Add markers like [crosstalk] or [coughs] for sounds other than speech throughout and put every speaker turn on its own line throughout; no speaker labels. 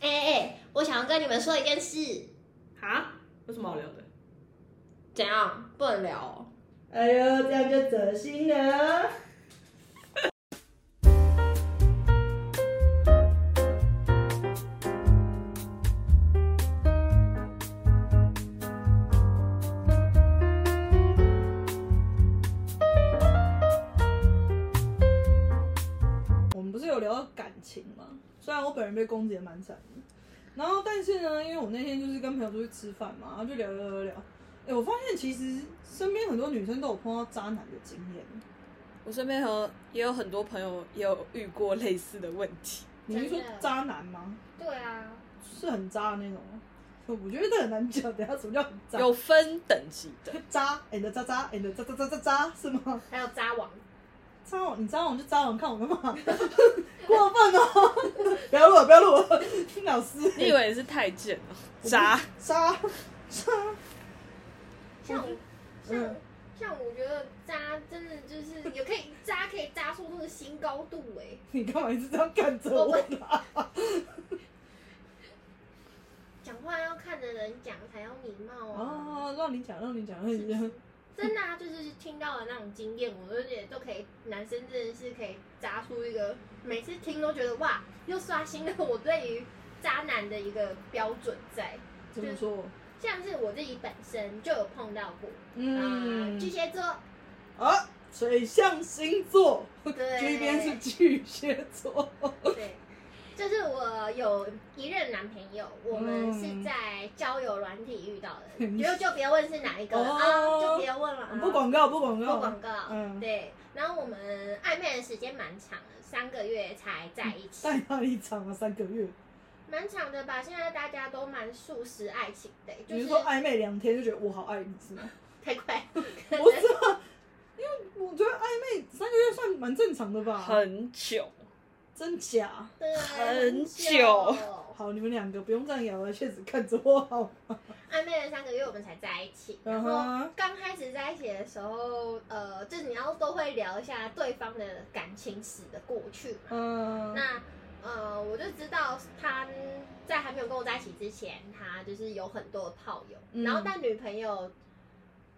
哎哎，我想要跟你们说一件事，
哈？有什么好聊的？
怎样？不能聊哦、
哎呦，这样就走心了。我本人被攻击的蛮惨的，然后但是呢，因为我那天就是跟朋友出去吃饭嘛，然后就聊聊聊聊，哎、我发现其实身边很多女生都有碰到渣男的经验。
我身边和也有很多朋友也有遇过类似的问题。
你是说渣男吗？
对啊，
是很渣的那种吗？我觉得这很难讲，等下什么叫很渣？
有分等级的，[laughs]
渣，and 渣渣，and 渣渣渣渣渣是吗？
还有渣王，
渣王，你渣王就渣王，看我干嘛？[laughs] 过分哦！[laughs] 不要录了，不要录了，老师。
你以为你是太监哦？渣，
渣渣？
像我像
嗯
像我觉得渣真的就是也可以渣，可以渣出那个新高度哎、
你干嘛一直这样看着我啦？
讲话要看着人讲才有礼貌啊。
哦，让你讲，让你讲，让你讲。
真的啊，就是听到的那种经验，我就觉得都可以，男生真的是可以砸出一个，每次听都觉得哇，又刷新了我对于渣男的一个标准在。
怎么说？
像是我自己本身就有碰到过，啊、
嗯
巨，蟹座，
啊，水象星座，
对 [laughs]
这边是巨蟹座。
对，就是我有一任男朋友，我们是
嗯
在交友软体遇到的，
嗯
就就别问是哪一个了、
哦
啊，就别问了啊，
不广告，不广告，
不广告，
嗯
对。然后我们暧昧的时间蛮长的，三个月才在一起，
在哪里长啊？三个月？
蛮长的吧？现在大家都蛮素食爱情的，就是
说暧昧两天就觉得我好爱你是吗？[laughs]
太快，
不是啊，因为我觉得暧昧三个月算蛮正常的吧？
很久，
真假？
对，
很久
久
好，你们两个不用这样咬了，确实看着我好吗？
暧昧了三个月，我们才在一起。然
嗯
后刚开始在一起的时候，呃，就是你要都会聊一下对方的感情史的过去嘛。
嗯，
那呃，我就知道他在还没有跟我在一起之前，他就是有很多的炮友，
嗯
然后但女朋友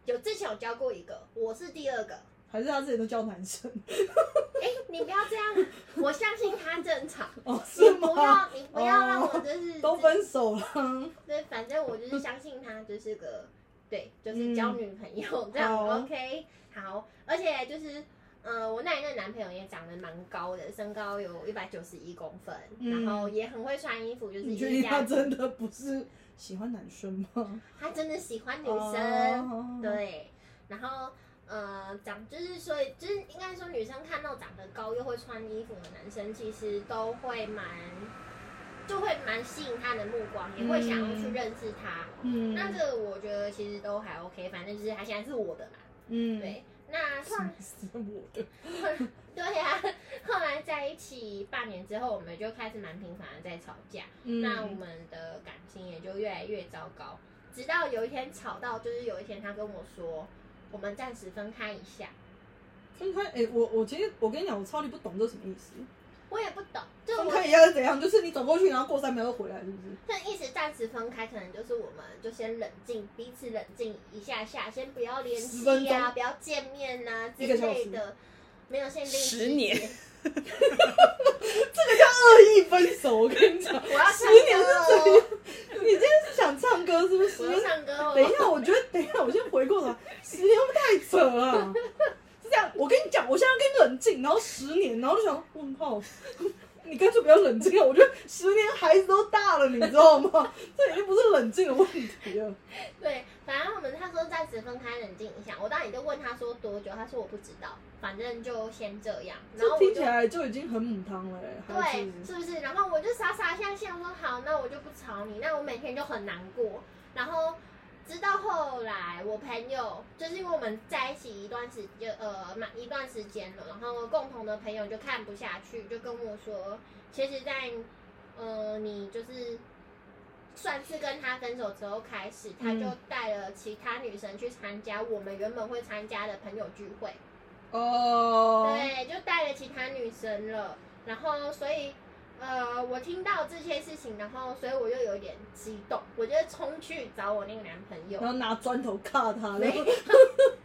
有之前有交过一个，我是第二个。
还是他之前都叫男生
哎、你不要这样，[laughs] 我相信他正常。
哦？
你
是
不要？，你不要让我就是
都分手了，
对，反正我就是相信他就是个对，就是交女朋友、这样 OK 好，而且就是。呃，我那一任男朋友也长得蛮高的，身高有一百九十一公分，
嗯
然后也很会穿衣服，就是
你确
一家
定他真的不是喜欢男生吗？
他真的喜欢女生，
哦，
对，然后呃，长就是所以就是应该说女生看到长得高又会穿衣服的男生，其实都会蛮就会蛮吸引他的目光，也会想要去认识他。
嗯，
那这个我觉得其实都还 OK，反正就是他现在是我的嘛。
嗯，
对，那后来
是我的，[laughs]
对呀、后来在一起半年之后，我们就开始蛮频繁的在吵架。
嗯
那我们的感情也就越来越糟糕，直到有一天吵到，就是有一天他跟我说，我们暂时分开一下。
分开，哎、我我其实我跟你讲，我超级不懂这什么意思。
我也不懂，就
分开一下是怎样？就是你走过去，然后过三秒又回来，是不是？
这意思暂时分开，可能就是我们就先冷静，彼此冷静一下下，先不要联
10分钟
系呀，不要见面呐、之类的，没有限定
十年
间。
这个叫恶意分手，我跟你讲，
我要
十年是
唱
怎
歌哦，
你今天是想唱歌是不是？
我唱歌哦。
等一下，我觉得等一下，我先回过来，十年会不会太扯了？是这样，我跟你讲，我现在要跟你冷静，然后十年，然后就想，问号，你干脆不要冷静啊！我觉得十年孩子都大了，你知道吗？这已经不是冷静的问题了。
对，反正我们他说暂时分开，冷静一下。我当时就问他说多久，他说我不知道，反正就先这样。然后
听起来就已经很母汤了、欸，
对，是不是？然后我就傻傻下线，我说好，那我就不吵你。那我每天就很难过。然后直到后来，我朋友就是因为我们在一起一段时间，呃，满一段时间了，然后共同的朋友就看不下去，就跟我说，其实在，呃，你就是。算是跟他分手之后开始，他就
嗯。
带了其他女生去参加我们原本会参加的朋友聚会，
哦，
对，就带了其他女生了，然后所以呃，我听到这些事情，然后所以我又有点激动，我就冲去找我那个男朋友。
然，后拿砖头卡他，然后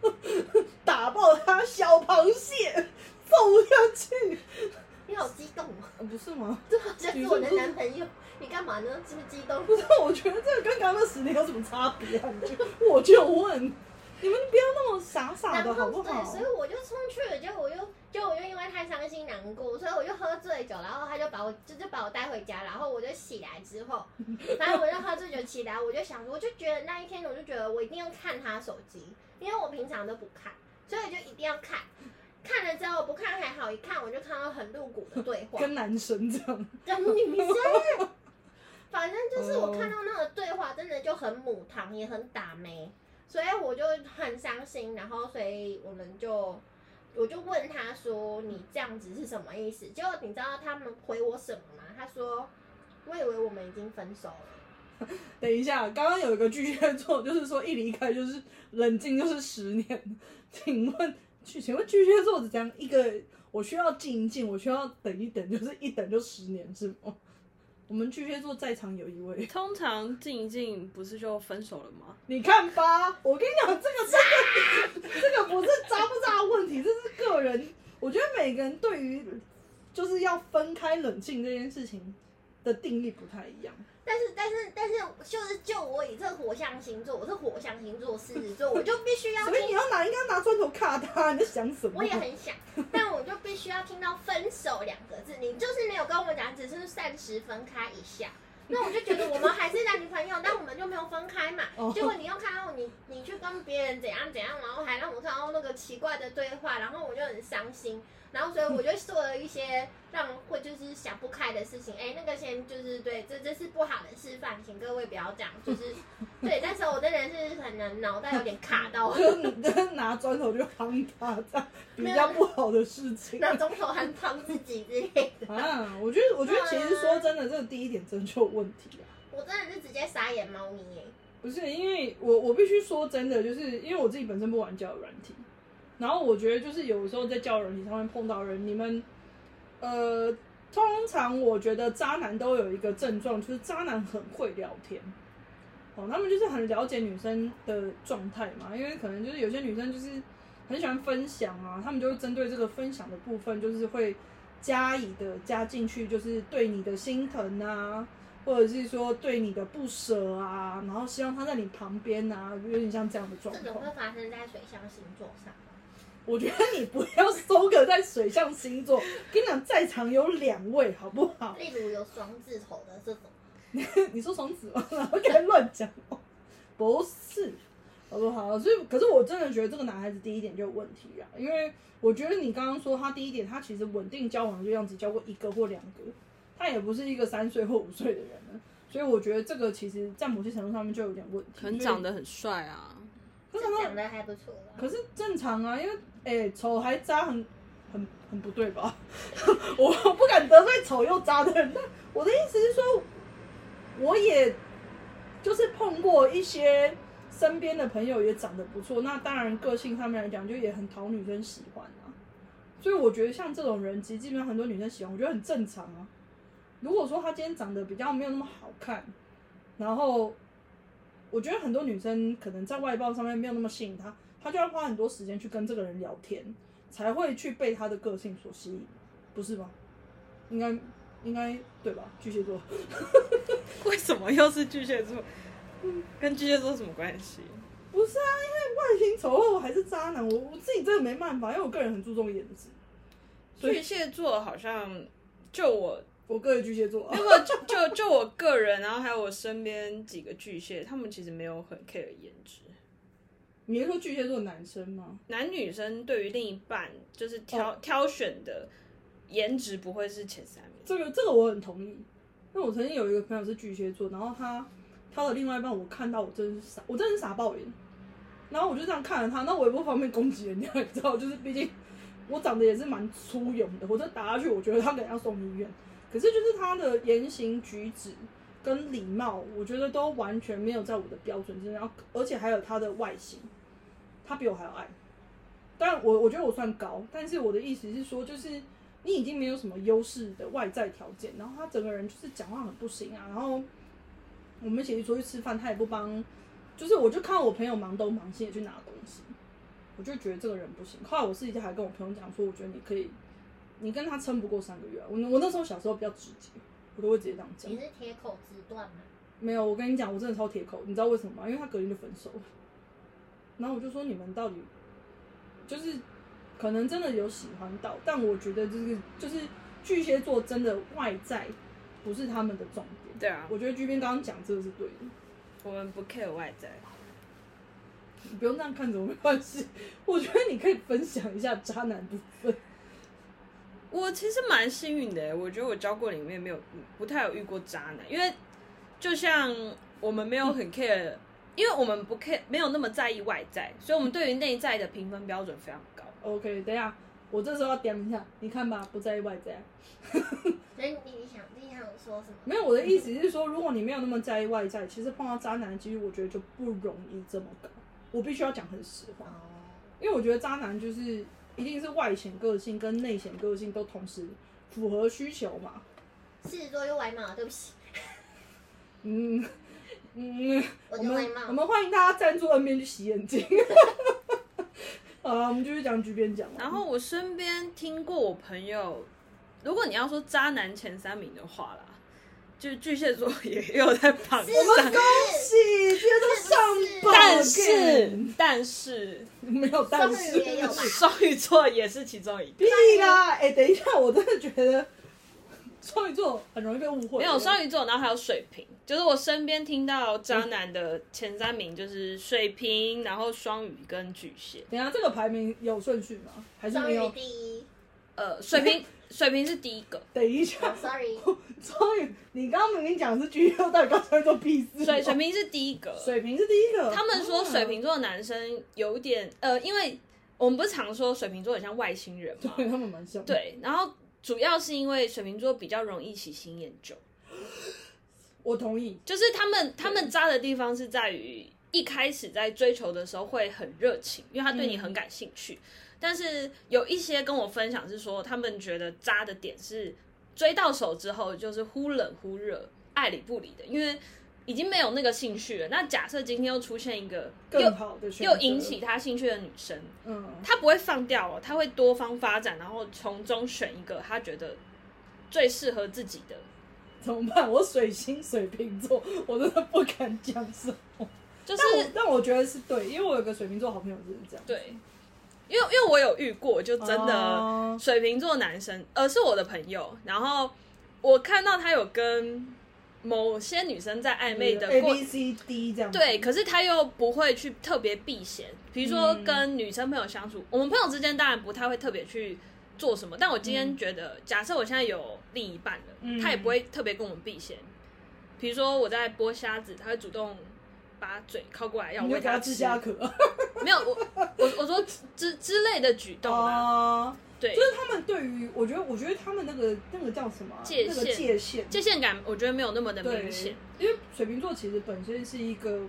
[laughs] 打爆他小螃蟹，放下去，
你好激动哦，
呃不是吗？
这好像是我的男朋友，你干嘛呢？是不是激动？
不是，我觉得这个跟刚刚那十年有什么差别啊？你就我就问，你们不要那么傻傻的好
后对，
不好
所？以我就冲去了，结果我就就我就因为太伤心难过，所以我就喝醉酒，然后他就把我就就把我带回家，然后我就起来之后，[laughs] 反正我就喝醉酒起来，我就想，我就觉得那一天我就觉得我一定要看他手机，因为我平常都不看，所以就一定要看。看了之后不看还好，一看我就看到很露骨的对话，
跟男生这样，
跟女生，反正就是我看到那个对话，真的就很母汤，也很打妹，所以我就很伤心。然后，所以我们就，我就问他说：“你这样子是什么意思？”结果你知道他们回我什么吗？他说：“我以为我们已经分手了。[laughs]
等一下，刚刚有一个巨蟹座，就是说一离开就是冷静就是十年，请问巨请问巨蟹座是怎样一个？我需要静一静，我需要等一等，就是一等就十年是吗？我们巨蟹座在场有一位，
通常静一静不是就分手了吗？
你看吧，我跟你讲，这个这个，[laughs] 这个不是渣不渣的问题，这是个人。我觉得每个人对于就是要分开冷静这件事情的定义不太一样。”
但是，但是，但是，就是就我以这火象星座，我是火象星座狮子座，[laughs] 我就必须要
所以你要拿应该拿砖头卡他，你在想什么？[laughs]
我也很想，但我就必须要听到“分手”两个字。你就是没有跟我讲，只是暂时分开一下。[laughs] 那我就觉得我们还是男女朋友，但我们就没有分开嘛
哦。
结果你又看到你，你去跟别人怎样怎样，然后还让我看到那个奇怪的对话，然后我就很伤心。然后所以我就做了一些让会就是想不开的事情。哎，那个先就是对，这这是不好的示范，请各位不要这样。就是 [laughs] 对，但是我真的是很能脑袋有点卡到。
就你跟拿砖头就夯他，这样比较不好的事情。[laughs]
拿砖头还帮自己之类的。
啊，我觉得，我觉得其实说真的，这个第一点真的就有问题啊。
我真的是直接傻眼猫咪耶！
不是因为我，我必须说真的，就是因为我自己本身不玩交友软体，然后我觉得就是有时候在交友软体上面碰到人，你们呃，通常我觉得渣男都有一个症状，就是渣男很会聊天。哦，他们就是很了解女生的状态嘛，因为可能就是有些女生就是很喜欢分享啊，他们就会针对这个分享的部分，就是会加以的加进去，就是对你的心疼啊，或者是说对你的不舍啊，然后希望他在你旁边啊，有点像这样的状况
这种会。发生在水象星座上吗？
我觉得你不要搜个在水象星座，跟你讲，在场有两位，好不好？
例如有双字头的这种，[laughs]
你说双子吗？然后该乱讲哦，不是，好不好？所以，可是我真的觉得这个男孩子第一点就有问题啊，因为我觉得你刚刚说他第一点，他其实稳定交往就这样子交过一个或两个，他也不是一个三岁或五岁的人了，所以我觉得这个其实在某些程度上面就有点问题。
可能长得很帅啊，
长得还不错。
可是正常啊，因为哎、丑还渣很很很不对吧？[laughs] 我不敢得罪丑又渣的人，但我的意思是说，我也就是碰过一些身边的朋友也长得不错，那当然个性上面来讲就也很讨女生喜欢啊。所以我觉得像这种人，其实基本上很多女生喜欢，我觉得很正常啊。如果说他今天长得比较没有那么好看，然后我觉得很多女生可能在外貌上面没有那么吸引他，他就要花很多时间去跟这个人聊天，才会去被他的个性所吸引，不是吗？应该应该对吧？巨蟹座，
为什么又是巨蟹座？跟巨蟹座什么关系？
不是啊，因为外形丑陋还是渣男，我我自己真的没办法，因为我个人很注重颜值，
巨蟹座好像就我，
我个人巨蟹座、啊
如。果就就就我个人，然后还有我身边几个巨蟹，他们其实没有很 care 颜值。
你是说巨蟹座男生吗？
男女生对于另一半就是挑、挑选的颜值不会是前三名。
这个这个我很同意，因为我曾经有一个朋友是巨蟹座，然后他他的另外一半，我看到我真的是傻，我真的是傻爆眼。然后我就这样看着他，那我也不方便攻击人家，你知道，就是毕竟我长得也是蛮粗勇的，我这打下去，我觉得他可能要送医院。可是就是他的言行举止跟礼貌，我觉得都完全没有在我的标准之内，然后而且还有他的外形，他比我还要矮。但我我觉得我算高，但是我的意思是说，就是你已经没有什么优势的外在条件，然后他整个人就是讲话很不行啊，然后我们一起出去吃饭，他也不帮，就是我就看我朋友忙东忙西的去拿东西，我就觉得这个人不行。后来我私底下还跟我朋友讲说，我觉得你可以，你跟他撑不过三个月啊。我我那时候小时候比较直接，我都会直接这样讲
你。是铁口直断吗？
没有，我跟你讲，我真的超铁口，你知道为什么吗？因为他隔天就分手了。然后我就说你们到底就是可能真的有喜欢到，但我觉得就是就是巨蟹座真的外在不是他们的重点。
对啊，
我觉得巨边刚刚讲这个是对的，
我们不 care 外在。
你不用那样看着我没关系。我觉得你可以分享一下渣男部分。
我其实蛮幸运的耶，我觉得我交过里面没有不太有遇过渣男，因为就像我们没有很 care，、因为我们不 care 没有那么在意外在，所以我们对于内在的评分标准非常高。
OK，等一下，我这时候要点一下，你看吧，不在意外在。[laughs]
所以你想你想说什么？
没有，我的意思是说，如果你没有那么在意外在，其实碰到渣男的几率，我觉得就不容易这么高。我必须要讲很实话。
哦，
因为我觉得渣男就是一定是外显个性跟内显个性都同时符合需求嘛。
狮子座又外貌，对不起，
嗯嗯，
我
我们
就外貌。
我们欢迎大家赞助 N 边去洗眼睛。[laughs] 好了，我们继续讲局边讲。
然后我身边听过我朋友，如果你要说渣男前三名的话啦，就是巨蟹座也有在榜
是
上，
恭喜，今天都上榜
但是但是 [laughs]
没有但是。[laughs]
双鱼座也是其中一个。
屁啦！哎、等一下，我真的觉得双鱼座很容易被误会。
没有双鱼座，然后还有水瓶，就是我身边听到渣男的前三名就是水瓶，然后双鱼跟巨蟹。
等一下，这个排名有顺序吗？还是
双鱼
没有？
第一。
呃，水瓶 [laughs] 水瓶是第一个，
等一下
哦，，sorry，
双鱼，你刚刚明明讲的是巨蟹，到底刚双鱼座屁事？
水水瓶是第一个。
水瓶是第一个。
他们说水
啊
瓶座的男生有点呃，因为我们不是常说水瓶座很像外星人嘛，
对他们蛮像。，
对，然后主要是因为水瓶座比较容易喜新厌旧，[gasps]
我同意。
就是他们他们渣的地方是在于一开始在追求的时候会很热情，因为他对你很感兴趣。但是有一些跟我分享是说，他们觉得渣的点是追到手之后就是忽冷忽热、爱理不理的，因为已经没有那个兴趣了。那假设今天又出现一个又
更好的
又引起，他兴趣的女生，
嗯，
他不会放掉哦，他会多方发展，然后从中选一个他觉得最适合自己的。
怎么办？我水星水瓶座，我真的不敢讲什么。
就是
但我但我觉得是对，因为我有个水瓶座好朋友就是这样。
对，因为因为我有遇过，就真的
哦。
水瓶座男生，呃，是我的朋友，然后我看到他有跟某些女生在暧昧的
A
过
B C D 这样。
对，可是他又不会去特别避嫌，比如说
嗯。
跟女生朋友相处，我们朋友之间当然不太会特别去做什么，但我今天
嗯
觉得，假设我现在有另一半了，
嗯。
他也不会特别跟我们避嫌，比如说我在剥虾子，他会主动把嘴靠过来要我
给他
喂他吃，
吃虾壳。
没有我我我说之之类的举动啊，
哦，
对
就，是他们对于，我觉得，我觉得他们那个那个叫什么啊？
界
那个
限
界限，
界限感我觉得没有那么的明显，，
因为水瓶座其实本身是一个，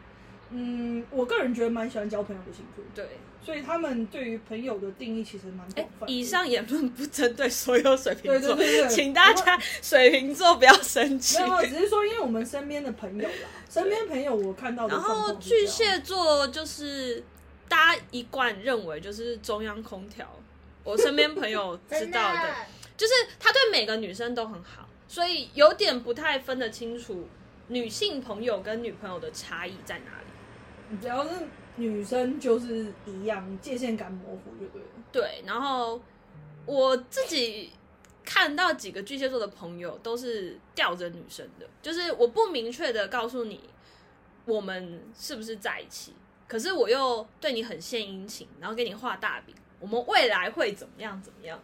嗯，我个人觉得蛮喜欢交朋友的星座，
对。
所以他们对于朋友的定义其实蛮
哎
广泛，的。
以上言论不针对所有水瓶
座对
座，
对对，
请大家水瓶座不要生气
没。有，只是说因为我们身边的朋友啦，身边朋友我看到的
然
状
后巨蟹座就是大家一贯认为就是中央空调，我身边朋友 [laughs] 知
真
道的，就是他对每个女生都很好，所以有点不太分得清楚女性朋友跟女朋友的差异在哪里。
只要是女生就是一样，界限感模糊就对了。
对，然后我自己看到几个巨蟹座的朋友都是吊着女生的，就是我不明确的告诉你我们是不是在一起，可是我又对你很献殷勤，然后给你画大饼，我们未来会怎么样怎么样？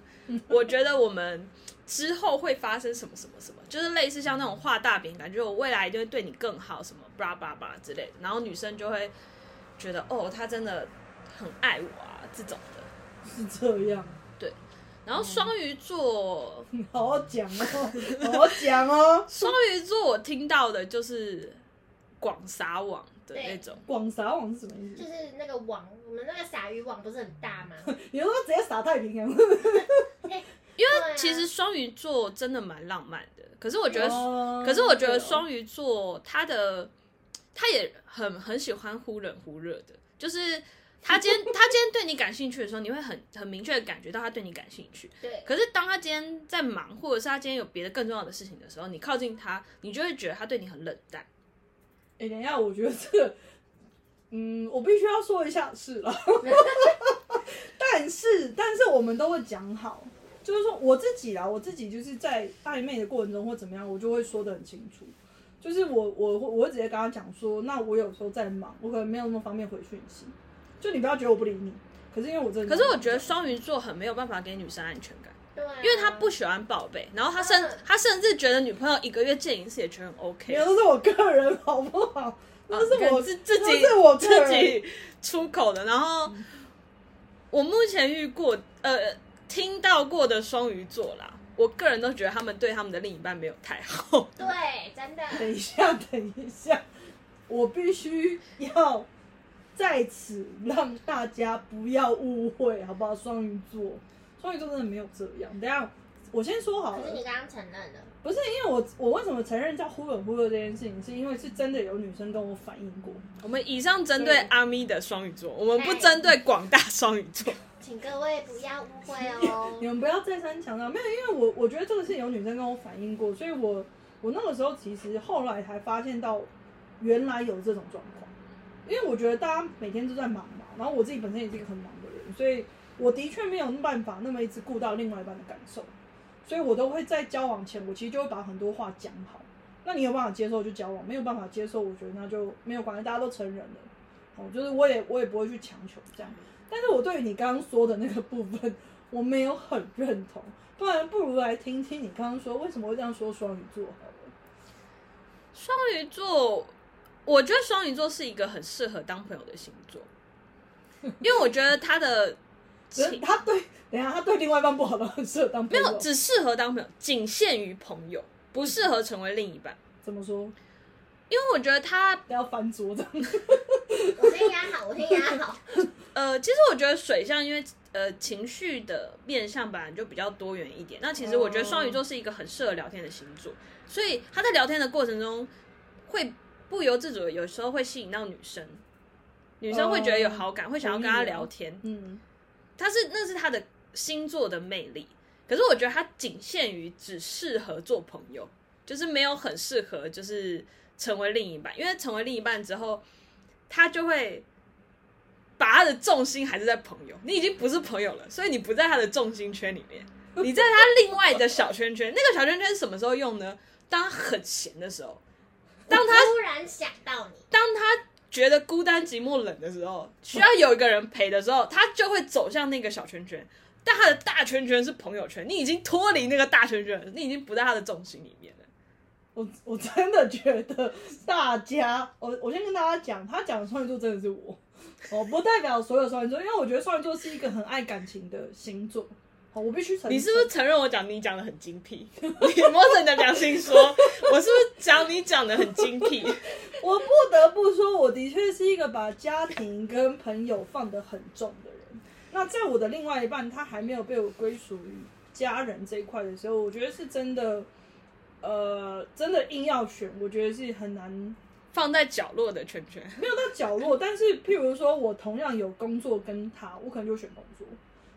我觉得我们之后会发生什么什么什么，就是类似像那种画大饼，感觉我未来一定会对你更好，什么巴拉巴拉之类的，然后女生就会觉得哦，他真的很爱我啊这种的。
是这样，对
然后双鱼座，
好好讲哦，[laughs] 好好讲哦。
双鱼座我听到的就是广撒网，的
对
那种。
广撒网是什么意思？
就是那个网，我们那个撒鱼网不是很大吗？[laughs]
你说直接撒太平洋？[laughs]
因为其实双鱼座真的蛮浪漫的，可是我觉得，
哦
可是我觉得双鱼座他的他也很很喜欢忽冷忽热的，就是他今天他今天对你感兴趣的时候，你会很很明确的感觉到他对你感兴趣。
对，
可是当他今天在忙，或者是他今天有别的更重要的事情的时候，你靠近他，你就会觉得他对你很冷淡。
哎、等一下，我觉得这个，嗯，我必须要说一下是了，[laughs] 但是但是我们都会讲好，就是说我自己啦，我自己就是在暧昧的过程中或怎么样，我就会说的很清楚，就是我我我会直接跟他讲说，那我有时候在忙，我可能没有那么方便回讯息，就你不要觉得我不理你，可是因为我真的，
可是我觉得双鱼座很没有办法给女生安全感，
对啊，
因为他不喜欢宝贝，然后他甚
嗯
他甚至觉得女朋友一个月见一次也觉得很 OK。
都是我个人好不好？那是我、
啊自自己
那是我
自己出口的。然后我目前遇过呃听到过的双鱼座啦，我个人都觉得他们对他们的另一半没有太好。
对，真的，
等一下，等一下，我必须要在此让大家不要误会，好不好？双鱼座，双鱼座真的没有这样。等下，我先说好了
可是，你刚刚承认了，
不是因为我我为什么承认叫忽冷忽热这件事情，是因为是真的有女生跟我反映过。
我们以上针对
对
阿咪的双鱼座，我们不
哎
针对广大双鱼座。
请各位不要误会哦 [laughs]
你
哦。
们不要再三强调，没有，因为我我觉得这个是有女生跟我反映过，所以我我那个时候其实后来才发现到原来有这种状况，因为我觉得大家每天都在忙嘛，然后我自己本身也是一个很忙的人，所以我的确没有办法那么一直顾到另外一半的感受，所以我都会在交往前，我其实就会把很多话讲好。那你有办法接受就交往，没有办法接受，我觉得那就没有关系，大家都成人了，哦，就是我也我也不会去强求这样。但是我对于你刚刚说的那个部分，我没有很认同，不然不如来听听你刚刚说为什么会这样说双鱼座好了。
双鱼座，我觉得双鱼座是一个很适合当朋友的星座，因为我觉得他的情
他对，等下他对另外一半不好的很适合当朋友，
没有只适合当朋友，仅限于朋友，不适合成为另一半。
怎么说？
因为我觉得他
不要翻桌子。[laughs]
我先压好，我先压好。
呃，其实我觉得水象因为呃情绪的面向本来就比较多元一点，那其实我觉得双鱼座是一个很适合聊天的星座，所以他在聊天的过程中会不由自主的有时候会吸引到女生，女生会觉得有好感，会想要跟他聊天，
嗯，
他是那是他的星座的魅力。可是我觉得他仅限于只适合做朋友，就是没有很适合就是成为另一半，因为成为另一半之后，他就会把他的重心还是在朋友，你已经不是朋友了，所以你不在他的重心圈里面，你在他另外的小圈圈。那个小圈圈是什么时候用呢？当他很闲的时候，当他
突然想到你，
当他觉得孤单、寂寞、冷的时候，需要有一个人陪的时候，他就会走向那个小圈圈。但他的大圈圈是朋友圈，你已经脱离那个大圈圈了，你已经不在他的重心里面了。
我我真的觉得大家，我我先跟大家讲，他讲的 [laughs] 双鱼座真的是我，哦，不代表所有双鱼座，因为我觉得双鱼座是一个很爱感情的星座。好，我必须承认，
你是不是承认我讲你讲的很精辟？[laughs] 你摸着你的良心说，我是不是讲你讲的很精辟？[laughs]
我不得不说，我的确是一个把家庭跟朋友放得很重的人。那在我的另外一半他还没有被我归属于家人这一块的时候，我觉得是真的，呃，真的硬要选，我觉得是很难，
放在角落的圈圈，[laughs]
没有到角落。但是，譬如说我同样有工作跟他，我可能就选工作；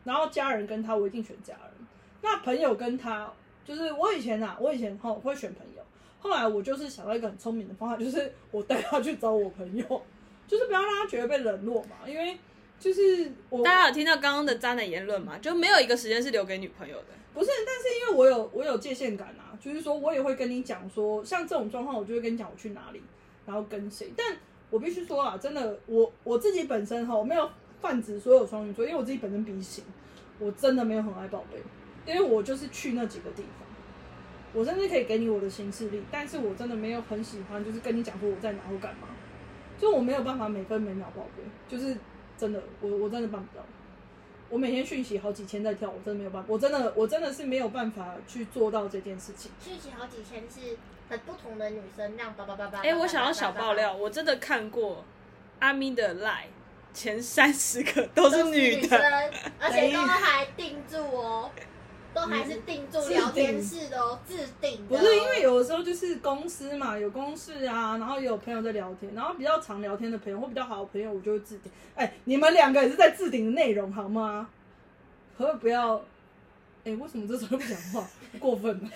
然后家人跟他，我一定选家人。那朋友跟他，就是我以前啊，我以前哈会选朋友，后来我就是想到一个很聪明的方法，就是我带他去找我朋友，[laughs] 就是不要让他觉得被冷落嘛，因为就是我
大家有听到刚刚的渣男言论嘛？就没有一个时间是留给女朋友的。
不是，但是因为我有我有界限感啊，就是说我也会跟你讲说，像这种状况，我就会跟你讲我去哪里，然后跟谁。但我必须说啊，真的，我我自己本身哈，我没有泛指所有双鱼座，因为我自己本身 B 型，我真的没有很爱宝贝，因为我就是去那几个地方，我甚至可以给你我的行事历，但是我真的没有很喜欢，就是跟你讲说我在哪或干嘛，就我没有办法每分每秒报备，就是真的，我我真的办不到。我每天讯息好几千在跳，我真的没有办法，我真的我真的是没有办法去做到这件事情。
讯息好几千是很不同的女生，那样叭叭叭叭。
哎、我想要小爆料，我真的看过阿咪的 line 前三十个都是女
生
的，，
而且都还定住哦，都还是定住聊天室的哦，自定的哦。
不是因为有的时候就是公司嘛，有公事啊，然后也有朋友在聊天，然后比较常聊天的朋友或比较好的朋友，我就会置顶。哎、你们两个也是在置顶的内容好吗？可不可以不要？哎、为什么这时候不讲话？[laughs] 过分了！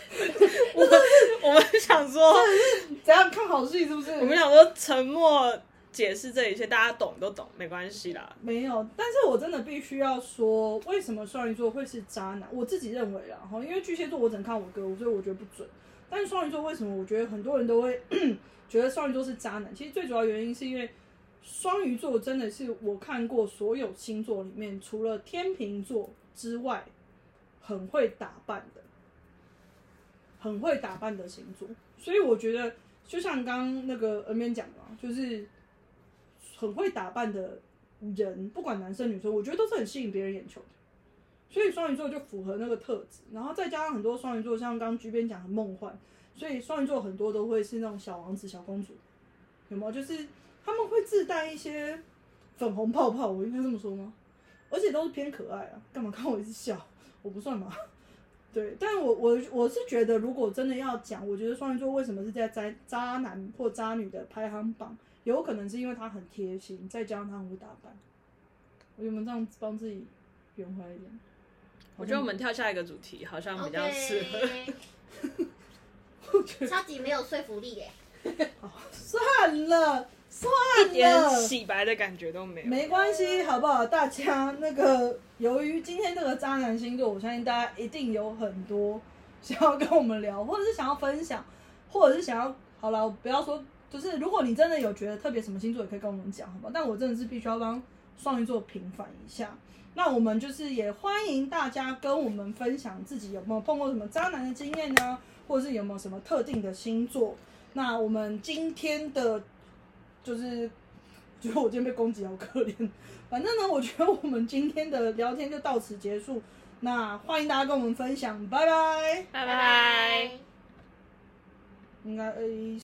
我 [laughs] 们我们想说，[laughs]
怎样看好戏是不是？
我们想说沉默解释这一切，大家懂都懂，没关系啦。
没有，但是我真的必须要说，为什么双鱼座会是渣男？我自己认为啦，哈，因为巨蟹座我只能看我哥，所以我觉得不准。但是双鱼座为什么我觉得很多人都会 [coughs] 觉得双鱼座是渣男？其实最主要原因是因为双鱼座真的是我看过所有星座里面，除了天秤座之外，很会打扮的，很会打扮的星座。所以我觉得，就像刚刚那个 N 边讲的，就是很会打扮的人，不管男生女生，我觉得都是很吸引别人眼球的。所以双鱼座就符合那个特质，然后再加上很多双鱼座，像刚刚居边讲的梦幻，所以双鱼座很多都会是那种小王子、小公主，有没有？就是他们会自带一些粉红泡泡，我应该这么说吗？而且都是偏可爱啊，干嘛看我一直笑？我不算嘛。对，但我我我是觉得，如果真的要讲，我觉得双鱼座为什么是在渣渣男或渣女的排行榜，有可能是因为他很贴心，再加上他很会打扮。我有没有这样帮自己圆回来一点？
我觉得我们跳下一个主题好像比较适合。
OK，超级没有说服力耶。
算了，算
一点
了，
洗白的感觉都没有。
没关系，好不好？大家那个，由于今天这个渣男星座，我相信大家一定有很多想要跟我们聊，或者是想要分享，或者是想要，好了，不要说，就是如果你真的有觉得特别什么星座，也可以跟我们讲，好吧？但我真的是必须要帮双鱼座平反一下。那我们就是也欢迎大家跟我们分享自己有没有碰过什么渣男的经验呢，或者是有没有什么特定的星座。那我们今天的就是，觉得我今天被攻击好可怜。反正呢，我觉得我们今天的聊天就到此结束。那欢迎大家跟我们分享，拜拜。
拜
拜拜。
应该诶。